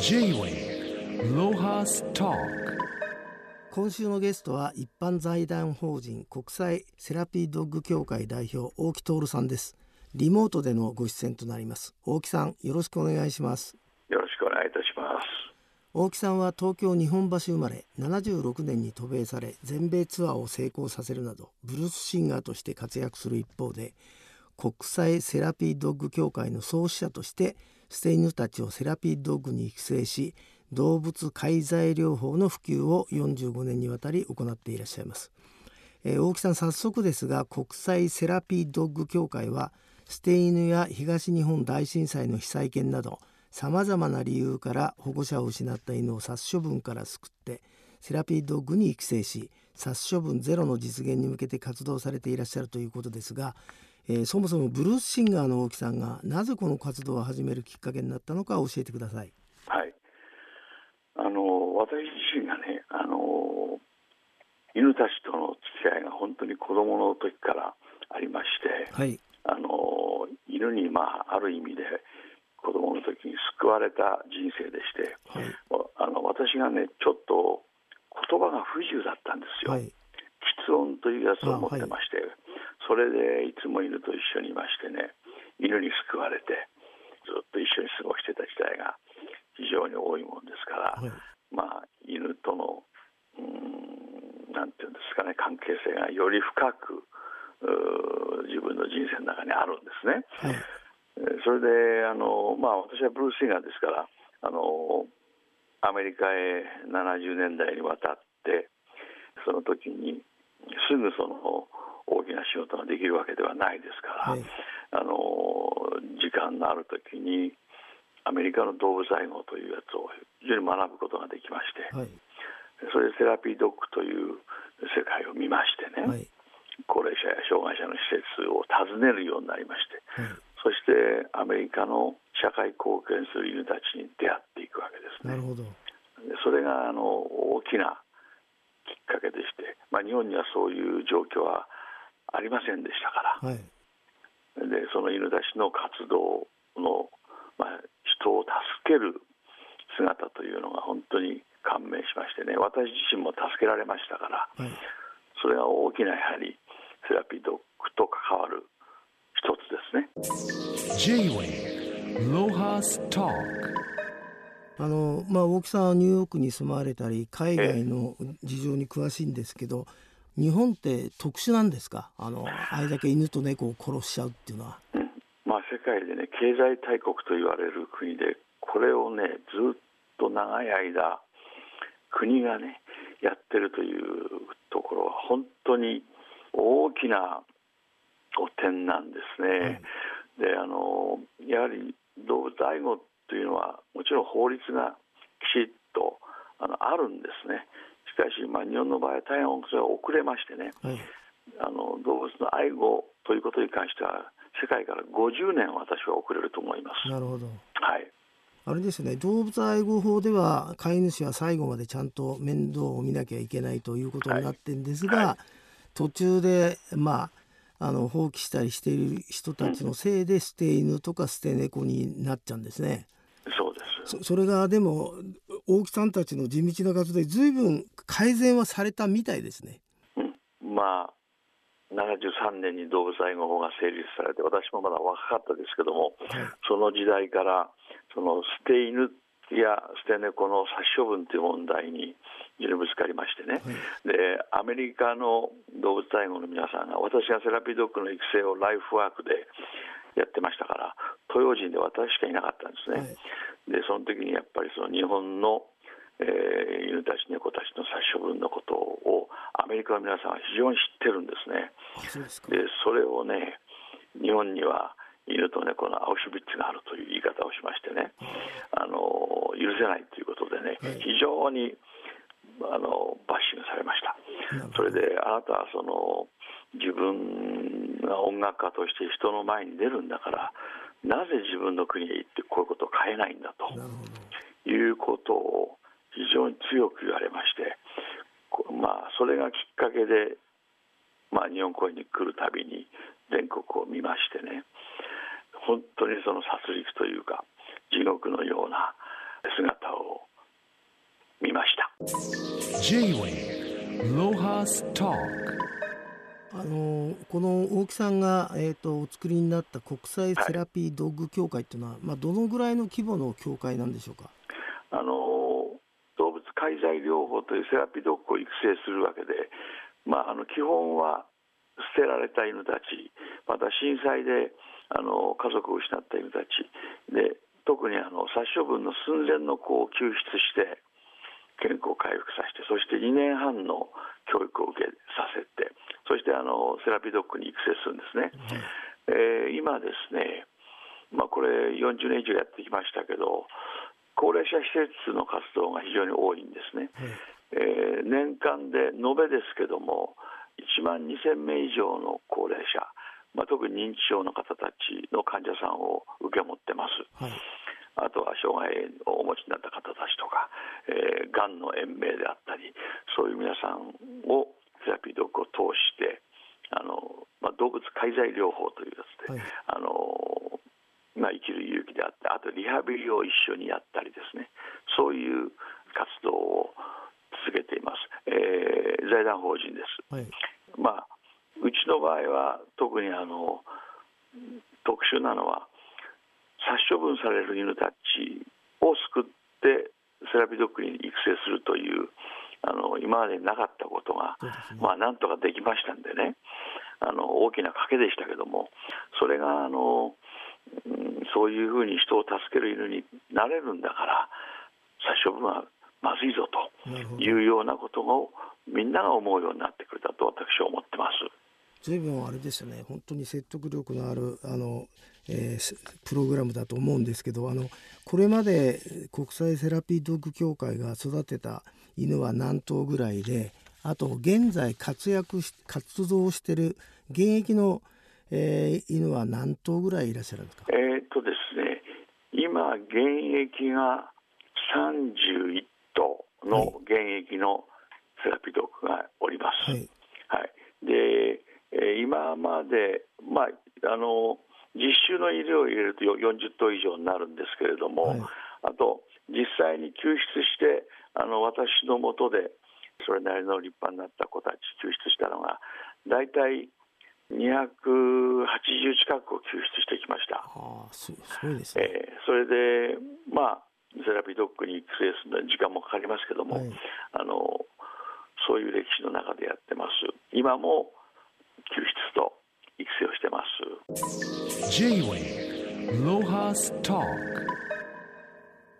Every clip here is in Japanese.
J-Way ロハスタ今週のゲストは一般財団法人国際セラピードッグ協会代表大木徹さんです。リモートでのご出演となります。大木さんよろしくお願いします。よろしくお願いいたします。大木さんは東京日本橋生まれ76年に渡米され全米ツアーを成功させるなどブルースシンガーとして活躍する一方で国際セラピードッグ協会の創始者として捨て犬たちをセラピードッグに育成し動物介在療法の普及を45年にわたり行っていらっしゃいます、えー、大木さん早速ですが国際セラピードッグ協会は捨て犬や東日本大震災の被災犬などさまざまな理由から保護者を失った犬を殺処分から救ってセラピードッグに育成し殺処分ゼロの実現に向けて活動されていらっしゃるということですがえー、そもそもブルースシンガーの大木さんがなぜこの活動を始めるきっかけになったのか教えてください。はい、あの私自身がねあの犬たちとの付き合いが本当に子供の時からありまして、はい、あの犬に、まあ、ある意味で子供の時に救われた人生でして、はい、あの私がねちょっと言葉が不自由だったんですよ。はい、音というやつを持ってまして、それでいつも犬と一緒にいましてね犬に救われてずっと一緒に過ごしてた時代が非常に多いもんですから、はい、まあ犬とのうんなんていうんですかね関係性がより深く自分の人生の中にあるんですね。はい、それであの、まあ、私はブルース・シンガーですからあのアメリカへ70年代にわたってその時にすぐその大きな仕事ができるわけではないですから、はい、あの時間のある時にアメリカの動物愛護というやつを非常に学ぶことができまして、はい、それでセラピードッグという世界を見ましてね、はい、高齢者や障害者の施設を訪ねるようになりまして、そしてアメリカの社会貢献する犬たちに出会っていくわけですね。なるほど。それがあの大きなきっかけでして、まあ、日本にはそういう状況はありませんでしたから、はい、でその犬たちの活動の、まあ、人を助ける姿というのが本当に感銘しましてね。私自身も助けられましたから、はい、それが大きなやはりセラピードッグと関わる一つですね。あのまあ、大木さんはニューヨークに住まわれたり海外の事情に詳しいんですけど、日本って特殊なんですか？あのあれだけ犬と猫を殺しちゃうっていうのは。うん、まあ、世界でね経済大国と言われる国でこれをねずっと長い間国がねやってるというところは本当に大きな汚点なんですね。はい、であのやはり動物愛護というのはもちろん法律がきちっとあのあるんですね。しかし、まあ、日本の場合は大変それは遅れましてね、はい、あの動物の愛護ということに関しては世界から50年私は遅れると思います。なるほど、はい。あれですね動物愛護法では飼い主は最後までちゃんと面倒を見なきゃいけないということになってるんですが、はいはい、途中でまああの放棄したりしている人たちのせいで捨て犬とか捨て猫になっちゃうんですね。そうです。そそれがでも大木さんたちの地道な活動で随分改善はされたみたいですね。うん、まあ73年に動物愛護法が成立されて私もまだ若かったですけども、はい、その時代からその捨て犬や捨て猫の殺処分という問題に非常にぶつかりましてね、はい、でアメリカの動物愛護の皆さんが私がセラピードッグの育成をライフワークでやってましたから東洋人で私しかいなかったんですね、はい、でその時にやっぱりその日本の、えー、犬たち猫たちの殺処分のことをアメリカの皆さんは非常に知ってるんですね。でそれをね日本には犬と猫のアウシュビッツがあるという言い方をしましてね、あの許せないということでね、非常にあのバッシングされました。それであなたはその自分が音楽家として人の前に出るんだからなぜ自分の国へ行ってこういうことを変えないんだということを非常に強く言われましてまあそれがきっかけで、まあ、日本公演に来るたびに全国を見ましてね本当にその殺戮というか地獄のような姿 J-Way ロハスタあのこの大木さんが、えーと、お作りになった国際セラピードッグ協会っていうのは、はい、まあ、どのぐらいの規模の協会なんでしょうか？あの動物介在療法というセラピードッグを育成するわけで、まあ、あの基本は捨てられた犬たちまた震災であの家族を失った犬たちで特にあの殺処分の寸前の子を救出して健康回復させてそして2年半の教育を受けさせてそしてあのセラピードッグに育成するんですね、うん、えー、今ですね、まあ、これ40年以上やってきましたけど高齢者施設の活動が非常に多いんですね、うん、えー、年間で延べですけども1万2000名以上の高齢者まあ、特に認知症の方たちの患者さんを受け持ってます。はいあとは障害をお持ちになった方たちとか、えー、がんの延命であったり、そういう皆さんをセラピードッグを通して、あのまあ、動物介在療法というやつで、はい、あのまあ、生きる勇気であって、あとリハビリを一緒にやったりですね、そういう活動を続けています。えー、財団法人です。はい、まあうちの場合は特にあの特殊なのは殺処分される犬たちを救ってセラピードッグに育成するというあの今までになかったことが、ね、まあ、なんとかできましたんでね。あの大きな賭けでしたけどもそれがあの、うん、そういうふうに人を助ける犬になれるんだから殺処分はまずいぞというようなことをみんなが思うようになってくれたと私は思ってます。随分あれですよね。本当に説得力のあるあの、えー、プログラムだと思うんですけどあのこれまで国際セラピードッグ協会が育てた犬は何頭ぐらいであと現在活躍し活動してる現役の、えー、犬は何頭ぐらいいらっしゃるんですか？えー、っとですね今現役が31頭の現役のセラピードッグがおります。はい、はい、でえー、今まで、まあ、あの実習の医療を入れると40頭以上になるんですけれども、はい、あと実際に救出してあの私のもとでそれなりの立派になった子たち救出したのが大体280近くを救出してきました。あすごいですね、えー、それで、まあ、セラピードッグに育成するのに時間もかかりますけども、はい、あのそういう歴史の中でやってます。今も育成をしてます。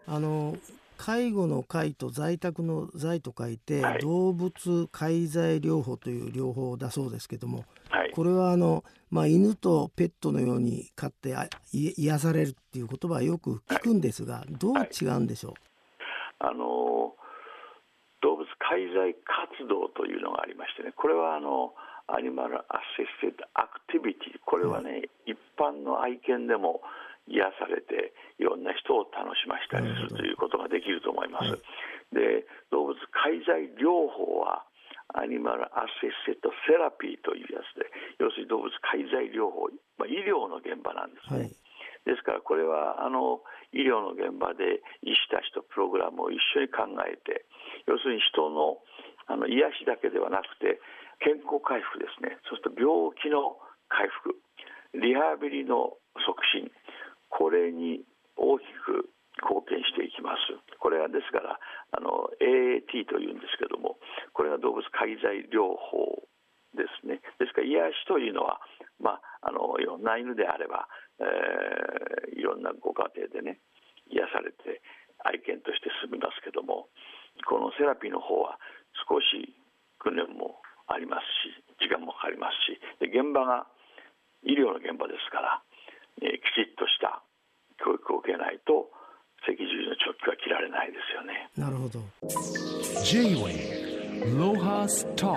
あの介護の介と在宅の在と書いて、はい、動物介在療法という療法だそうですけども、はい、これはあの、まあ、犬とペットのように飼って癒されるっていう言葉はよく聞くんですが、はい、どう違うんでしょう、あの動物介在活動というのがありましてねこれはあのアニマルアシステッドアクティビティこれはね、一般の愛犬でも癒されていろんな人を楽しませたりするということができると思います。で動物介在療法はアニマルアシステッドセラピーというやつで要するに動物介在療法、まあ、医療の現場なんですね。はい。ですからこれはあの医療の現場で医師たちとプログラムを一緒に考えて要するに人のあの癒しだけではなくて健康回復ですね。そして病気の回復。リハビリの促進。これに大きく貢献していきます。これはですからあの AAT というんですけどもこれが動物介在療法ですね。ですから癒しというのは、まあ、あのいろんな犬であれば、えー、いろんなご家庭でね癒されて愛犬として済みますけどもこのセラピーの方は少し訓練もありますし時間もかかりますしで現場が医療の現場ですから、えー、きちっとした教育を受けないと赤十字の直帰は切られないですよね。なるほど。J-Way ロハスト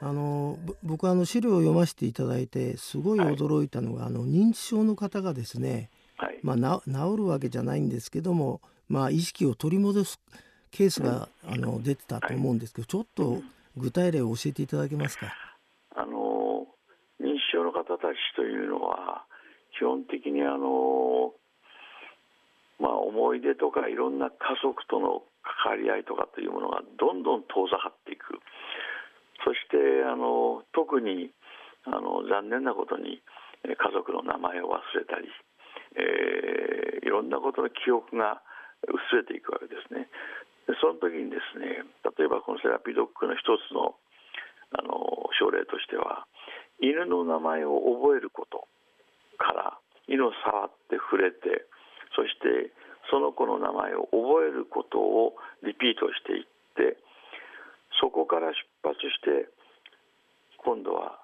あの僕はあの資料を読ませていただいてすごい驚いたのが、はい、あの認知症の方がですね、はい、まあ、な治るわけじゃないんですけども、まあ、意識を取り戻すケースが、うん、あの出てたと思うんですけど、ちょっと具体例を教えていただけますか？あの認知症の方たちというのは基本的にあのまあ、思い出とかいろんな家族との関わり合いとかというものがどんどん遠ざかっていくそしてあの特にあの残念なことに家族の名前を忘れたり、えー、いろんなことの記憶が薄れていくわけですね。その時にですね例えばこのセラピードッグの一つのあの症例としては犬の名前を覚えることから犬を触って触れてそしてその子の名前を覚えることをリピートしていってそこから出発して今度は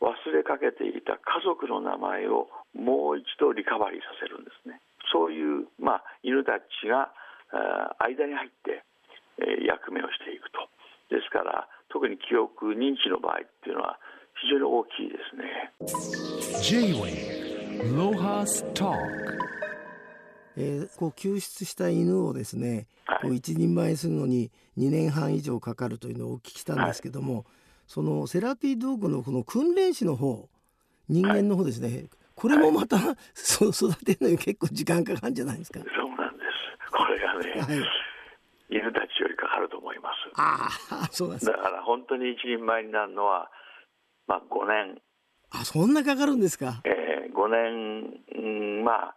忘れかけていた家族の名前をもう一度リカバリーさせるんですね。そういう、まあ、犬たちが間に入って、え役目をしていくと。ですから特に記憶認知の場合っていうのは非常に大きいですね。えー、こう救出した犬をですね、はい、こう一人前するのに2年半以上かかるというのをお聞きしたんですけども、はい、そのセラピードッグのこの訓練士の方人間の方ですね、はい、これもまた、はい、そ 育てるのに結構時間かかるんじゃないですか。そこれがね、犬たちよりかかると思います。ああそうなんです。だから本当に一人前になるのは、まあ、5年。あそんなかかるんですか？えー、5年、うん、まあ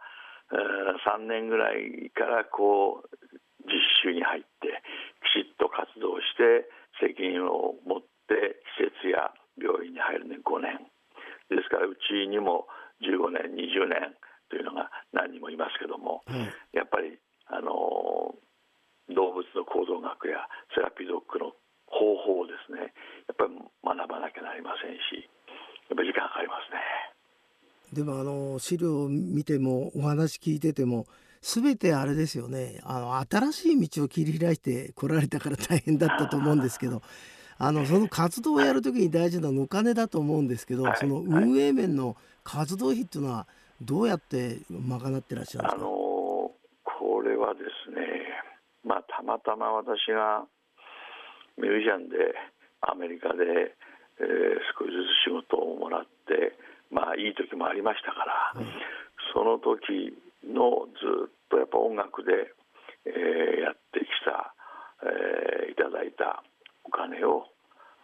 3年ぐらいからこう実習に入ってきちっと活動して責任を持って施設や病院に入るね5年。ですからうちにも15年20年というのが何人もいますけども、うん、やっぱりあの動物の行動学やセラピードッグの方法をですねやっぱり学ばなきゃなりませんしやっぱり時間かかりますね。でもあの資料を見てもお話聞いてても全てあれですよね。あの新しい道を切り開いてこられたから大変だったと思うんですけどあのその活動をやる時に大事なのはお金だと思うんですけど、その運営面の活動費っていうのはどうやって賄ってらっしゃるんですか、あのはですね、まあ、たまたま私がミュージアムでアメリカで、えー、少しずつ仕事をもらってまあ、いい時もありましたから、その時のずっとやっぱ音楽で、えー、やってきた、えー、いただいたお金を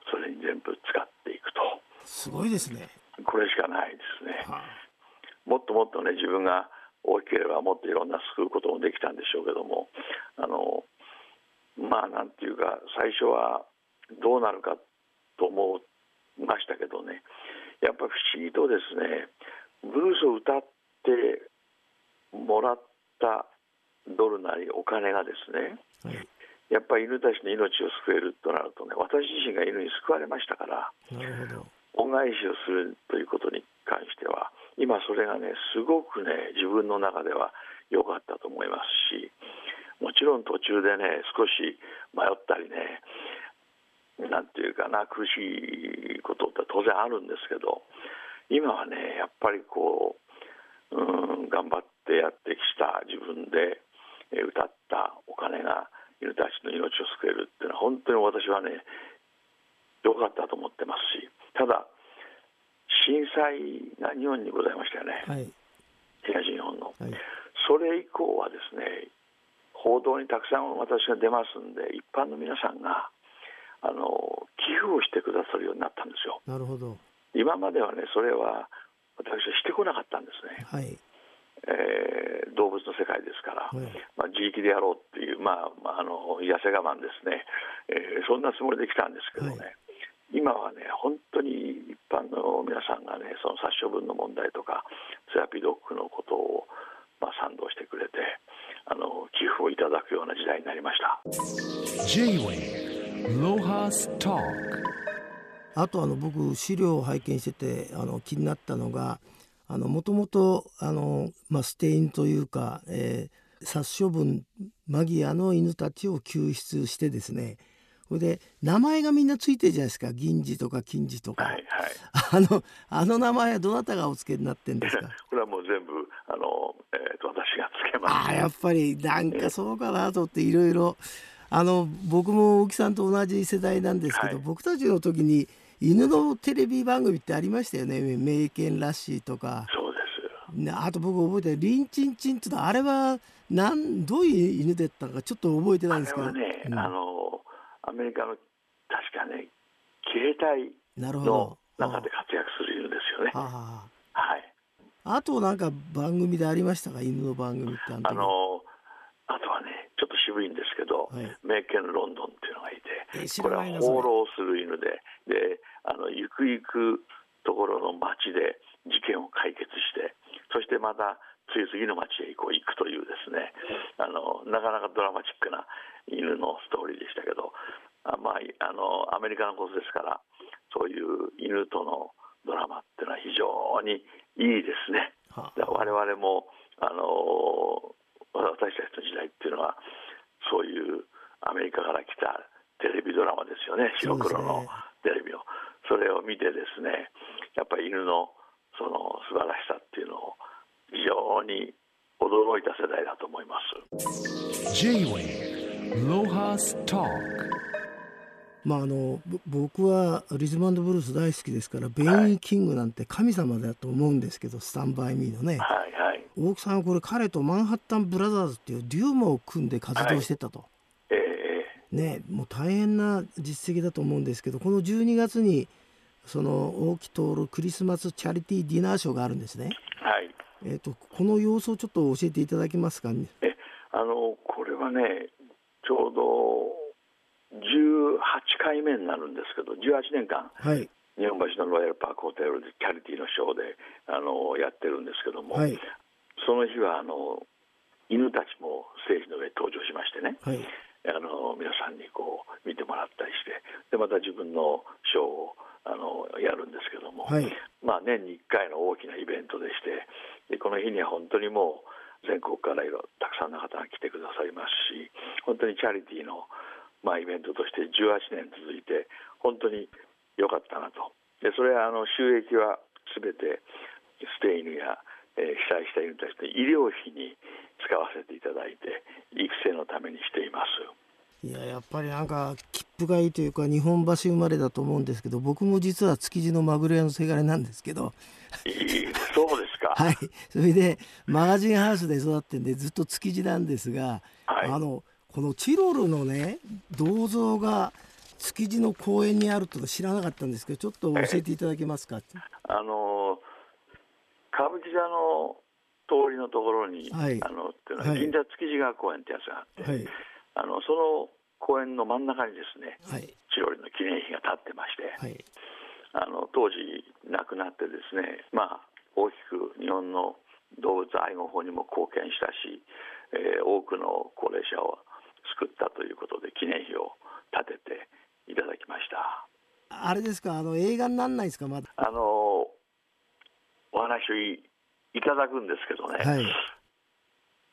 それに全部使っていくと。すごいですね。これしかないですね、はあ、もっともっとね自分が大きければもっといろんな救うこともできたんでしょうけどもあのまあなんていうか最初はどうなるかと思いましたけどね。やっぱり不思議とですねブルースを歌ってもらったドルなりお金がですね、はい、やっぱり犬たちの命を救えるとなるとね私自身が犬に救われましたから恩返しをするということに関しては今それがねすごくね自分の中では良かったと思いますしもちろん途中でね少し迷ったりねなんていうかな苦しいことって当然あるんですけど今はねやっぱりこううん頑張ってやってきた自分で歌ったお金が犬たちの命を救えるっていうのは本当に私はね良かったと思ってますしただ震災が日本にございましたよね、はい、東日本の、はい、それ以降はですね報道にたくさん私が出ますんで一般の皆さんがあの寄付をしてくださるようになったんですよ。なるほど。今まではねそれは私はしてこなかったんですね。はい。えー、動物の世界ですから、はい、まあ、自力でやろうっていう、まあ、まあ、あの痩せ我慢ですね、えー、そんなつもりで来たんですけどね、はい、今はね本当に一般の皆さんがねその殺処分の問題とかセラピードッグのことを、まあ、賛同してくれてあの寄付をいただくような時代になりました。あとあの僕資料を拝見しててあの気になったのがもともとステインというか、えー、殺処分間際の犬たちを救出してですねそれで名前がみんなついてるじゃないですか。銀次とか金次とか、はいはい、あのあの名前はどなたがお付けになってんですか？これはもう全部あの、えーと、私がつけます。あやっぱりなんかそうかなと思っていろいろあの僕も大木さんと同じ世代なんですけど、はい、僕たちの時に犬のテレビ番組ってありましたよね。名犬ラッシーとか。そうであと僕覚えてるリンチンチンってのあれはなんどういう犬だったかちょっと覚えてないんですけど。ね、うん、あのアメリカの確かね携帯の中で活躍する犬ですよね。はい。あとなんか番組でありましたか？犬の番組ってあのあとはねちょっと渋いんですけど、はい、名犬ロンドンっていうのがいてこれは放浪する犬でであのゆくゆくところの町で事件を解決してそしてまた次々の町へこう行くというですねあのなかなかドラマチックな犬のストーリーでしたけどあ、まあ、あのアメリカのことですからそういう犬とのドラマっていうのは非常にいいですね。はあ、我々もあの私たちの時代っていうのはそういうアメリカから来たテレビドラマですよね。白黒のテレビを。それを見てですねやっぱり犬のその素晴らしさっていうのを非常に驚いた世代だと思います。J-Way ロハストークまあ、あの僕はリズムブルース大好きですからベン・E・キングなんて神様だと思うんですけど、スタンバイ・ミーのね、はいはい、大木さんはこれ彼とマンハッタン・ブラザーズっていうデュオを組んで活動してたと、はい、ね、もう大変な実績だと思うんですけどこの12月にその大木徹クリスマスチャリティーディナーショーがあるんですね。はい。えっ、ー、とこの様子をちょっと教えていただけますか、ね、えあのこれはねちょうど18回目になるんですけど18年間、はい、日本橋のロイヤルパークホテルでチャリティーのショーであのやってるんですけども、はい、その日はあの犬たちもステージの上に登場しましてね、はい、あの皆さんにこう見てもらったりしてでまた自分のショーをあのやるんですけども、はい、まあ、年に1回の大きなイベントでしてでこの日には本当にもう全国からいろたくさんの方が来てくださいますし本当にチャリティーのまあ、イベントとして18年続いて本当に良かったなと。でそれはあの収益は全て捨て犬や、えー、被災した犬たちの医療費に使わせていただいて育成のためにしています。いややっぱりなんか切符がいいというか日本橋生まれだと思うんですけど僕も実は築地のマグロ屋のせがれなんですけど。そうですか。はい。それでマガジンハウスで育ってんでずっと築地なんですが、はい、あのこのチロルのね銅像が築地の公園にあると知らなかったんですけどちょっと教えていただけますか、あの歌舞伎座の通りのところに、はい、あのっていうのは銀座築地川公園ってやつがあって、はい、あのその公園の真ん中にですね、はい、チロルの記念碑が立ってまして、はい、あの当時亡くなってですねまあ大きく日本の動物愛護法にも貢献したし、えー、多くの高齢者を作ったということで記念碑を建てていただきました。あれですか？あの映画になんないですか？まだ。あのお話いただくんですけどね、はい、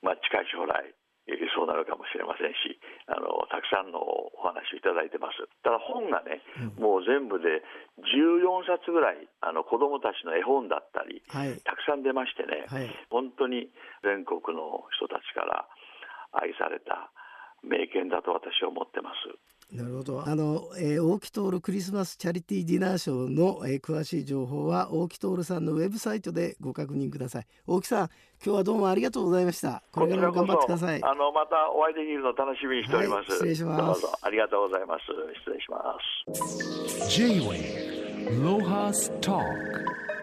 まあ近い将来そうなるかもしれませんしあのたくさんのお話をいただいてます。ただ本がね、うん、もう全部で14冊ぐらいあの子どもたちの絵本だったり、はい、たくさん出ましてね、はい、本当に全国の人たちから愛された名犬だと私は思ってます。なるほど。あの、えー、大木徹クリスマスチャリティーディナーショーの、えー、詳しい情報は大木徹さんのウェブサイトでご確認ください。大木さん、今日はどうもありがとうございました。これからも頑張ってください。あのまたお会いできるの楽しみにしております。はい、失礼します。ありがとうございます。失礼します。J-Way ロハスターク